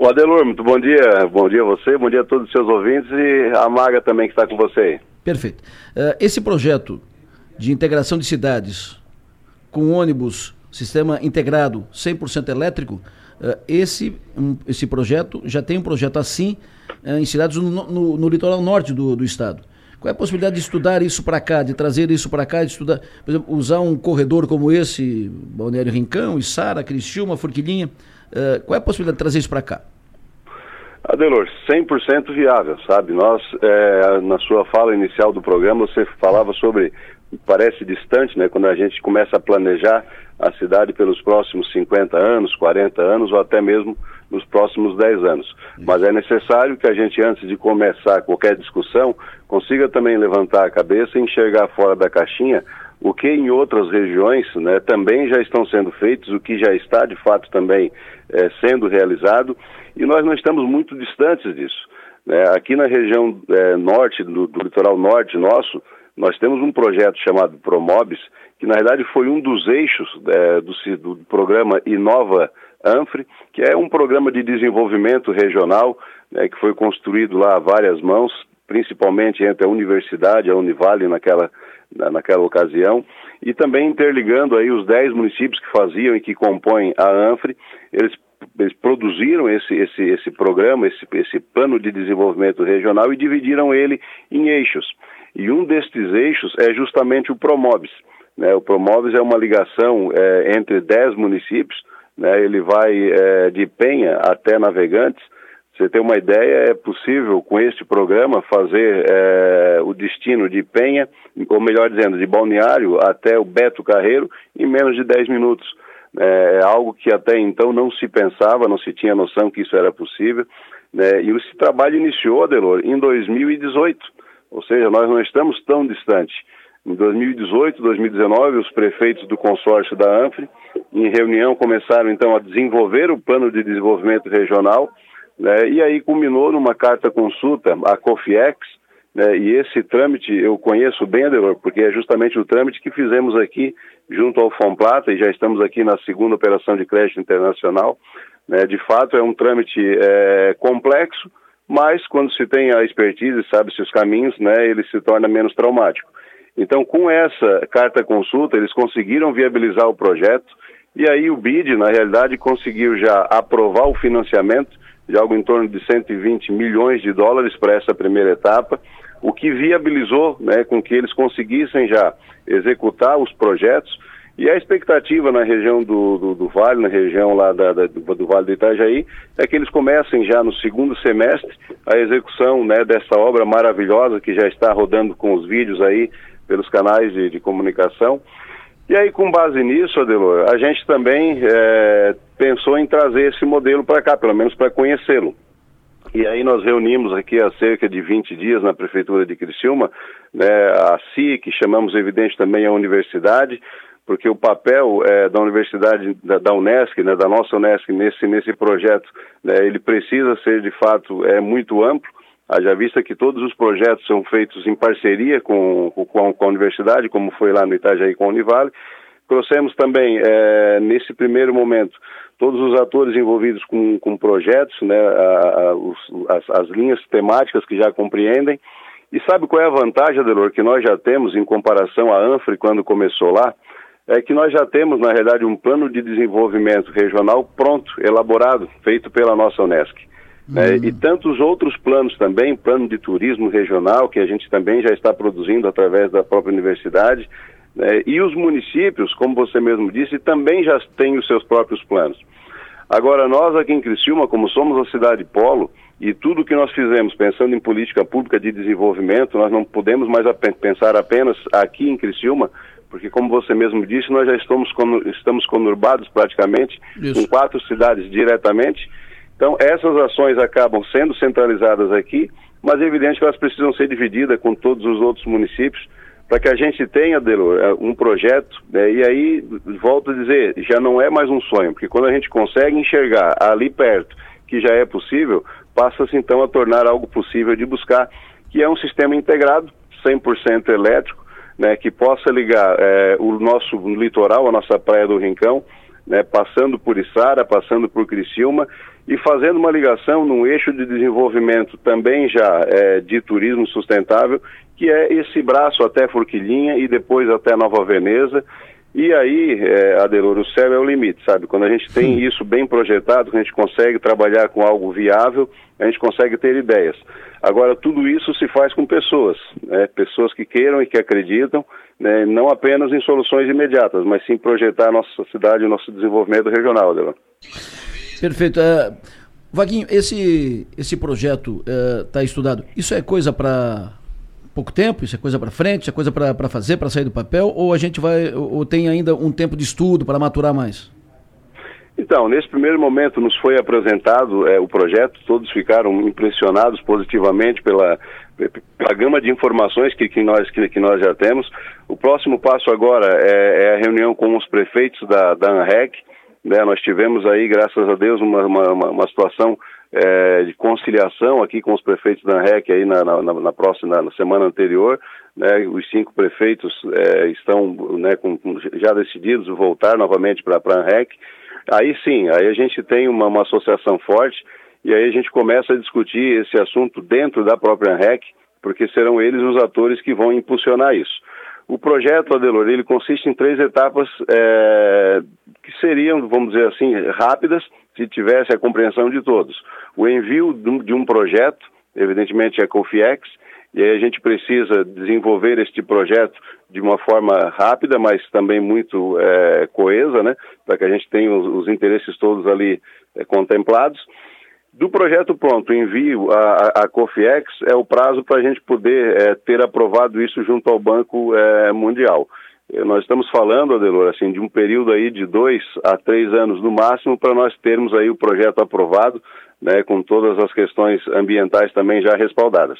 O Adelor, muito bom dia. Bom dia a você, bom dia a todos os seus ouvintes e a Maga também que está com você aí. Perfeito. Uh, esse projeto de integração de cidades com ônibus, sistema integrado 100% elétrico, uh, esse, um, esse projeto já tem um projeto assim uh, em cidades no, no, no, litoral norte do, do estado. Qual é a possibilidade de estudar isso para cá, de trazer isso para cá, de estudar, por exemplo, usar um corredor como esse, Balneário Rincão, Içara, Criciúma, Forquilinha, uh, qual é a possibilidade de trazer isso para cá? Adelor, 100% viável, sabe? Nós, é, na sua fala inicial do programa, você falava sobre, parece distante, né? Quando a gente começa a planejar a cidade pelos próximos 50 anos, 40 anos ou até mesmo nos próximos 10 anos. Mas é necessário que a gente, antes de começar qualquer discussão, consiga também levantar a cabeça e enxergar fora da caixinha o que em outras regiões né, também já estão sendo feitos, o que já está de fato também é, sendo realizado, e nós não estamos muito distantes disso. Né? Aqui na região é, norte, do, do, litoral norte nosso, nós temos um projeto chamado Promobis, que na verdade foi um dos eixos é, do, do, programa Inova Anfre, que é um programa de desenvolvimento regional né, que foi construído lá a várias mãos, principalmente entre a universidade a Univale naquela, naquela ocasião, e também interligando aí os 10 municípios que faziam e que compõem a ANFRE, eles, eles produziram esse, esse, esse programa, esse, esse plano de desenvolvimento regional e dividiram ele em eixos. E um destes eixos é justamente o Promobis. Né? O Promobis é uma ligação é, entre 10 municípios, né? ele vai é, de Penha até Navegantes, você tem uma ideia, é possível com este programa fazer é, o destino de Penha, ou melhor dizendo, de Balneário até o Beto Carreiro em menos de 10 minutos. É, é algo que até então não se pensava, não se tinha noção que isso era possível. Né? E esse trabalho iniciou, Adelor, em 2018, ou seja, nós não estamos tão distantes. Em 2018, 2019, os prefeitos do consórcio da ANFRE, em reunião, começaram então a desenvolver o plano de desenvolvimento regional né, e aí culminou numa carta consulta à COFIEX, né, e esse trâmite eu conheço bem, Adelor, porque é justamente o trâmite que fizemos aqui junto ao Fomplata, e já estamos aqui na segunda operação de crédito internacional. Né, de fato, é um trâmite é, complexo, mas quando se tem a expertise, sabe-se os caminhos, né, ele se torna menos traumático. Então, com essa carta consulta, eles conseguiram viabilizar o projeto, e aí o BID, na realidade, conseguiu já aprovar o financiamento de algo em torno de 120 milhões de dólares para essa primeira etapa, o que viabilizou né, com que eles conseguissem já executar os projetos. E a expectativa na região do, do, do Vale, na região lá da, da, do, do, Vale do Itajaí, é que eles comecem já no segundo semestre a execução né, dessa obra maravilhosa que já está rodando com os vídeos aí pelos canais de, de comunicação e aí, com base nisso, Adelor, a gente também é, pensou em trazer esse modelo para cá, pelo menos para conhecê-lo. E aí nós reunimos aqui há cerca de 20 dias na Prefeitura de Criciúma, né, a CIC, chamamos evidente também a universidade, porque o papel é, da universidade, da, da Unesc, né, da nossa Unesc nesse, nesse projeto, né, ele precisa ser de fato é, muito amplo, Haja vista que todos os projetos são feitos em parceria com, com, com a universidade, como foi lá no Itajaí com a Univale. Trouxemos também, é, nesse primeiro momento, todos os atores envolvidos com, com projetos, né, a, a, os, as, as, linhas temáticas que já compreendem. E sabe qual é a vantagem, Adelor, que nós já temos em comparação à ANFRE quando começou lá? É que nós já temos, na realidade, um plano de desenvolvimento regional pronto, elaborado, feito pela nossa Unesc. Né? Uhum. e tantos outros planos também, plano de turismo regional, que a gente também já está produzindo através da própria universidade, né? e os municípios, como você mesmo disse, também já têm os seus próprios planos. Agora, nós aqui em Criciúma, como somos a cidade polo, e tudo que nós fizemos pensando em política pública de desenvolvimento, nós não podemos mais pensar apenas aqui em Criciúma, porque como você mesmo disse, nós já estamos, estamos conurbados praticamente Isso. com quatro cidades diretamente, então, essas ações acabam sendo centralizadas aqui, mas é evidente que elas precisam ser divididas com todos os outros municípios para que a gente tenha, Delor, é, um projeto, né, e aí, volto a dizer, já não é mais um sonho, porque quando a gente consegue enxergar ali perto que já é possível, passa-se então a tornar algo possível de buscar, que é um sistema integrado, 100% elétrico, né, que possa ligar é, o nosso litoral, a nossa praia do Rincão, né, passando por Içara, passando por Criciúma, e fazendo uma ligação num eixo de desenvolvimento também já é, de turismo sustentável, que é esse braço até Forquilinha e depois até Nova Veneza. E aí, é, Adelor, o céu é o limite, sabe? Quando a gente tem Sim. isso bem projetado, a gente consegue trabalhar com algo viável, a gente consegue ter ideias. Agora, tudo isso se faz com pessoas, né? pessoas que queiram e que acreditam, né? não apenas em soluções imediatas, mas sim projetar a nossa cidade e o nosso desenvolvimento regional, Adelor. Perfeito. Uh, Vaguinho, esse, esse projeto está uh, estudado. Isso é coisa para pouco tempo? Isso é coisa para frente? Isso é coisa para fazer, para sair do papel? Ou a gente vai, ou tem ainda um tempo de estudo para maturar mais? Então, nesse primeiro momento nos foi apresentado é, o projeto, todos ficaram impressionados positivamente pela, pela gama de informações que, que, nós, que, que nós já temos. O próximo passo agora é, é a reunião com os prefeitos da, da ANREC, né? Nós tivemos aí, graças a Deus, uma, uma, uma situação é, de conciliação aqui com os prefeitos da ANREC aí na, na, na próxima, na semana anterior. Né? Os cinco prefeitos é, estão né, com, já decididos voltar novamente para a ANREC. Aí sim, aí a gente tem uma, uma associação forte e aí a gente começa a discutir esse assunto dentro da própria ANREC, porque serão eles os atores que vão impulsionar isso. O projeto, Adelor, ele consiste em três etapas é, que seriam, vamos dizer assim, rápidas, se tivesse a compreensão de todos. O envio de um projeto, evidentemente é COFIEX, e aí a gente precisa desenvolver este projeto de uma forma rápida, mas também muito é, coesa, né, para que a gente tenha os, os interesses todos ali é, contemplados. Do projeto pronto, envio a, a COFIEX é o prazo para a gente poder é, ter aprovado isso junto ao Banco é, Mundial. É, nós estamos falando, Adelor, assim, de um período aí de dois a três anos no máximo para nós termos aí o projeto aprovado, né, com todas as questões ambientais também já respaldadas.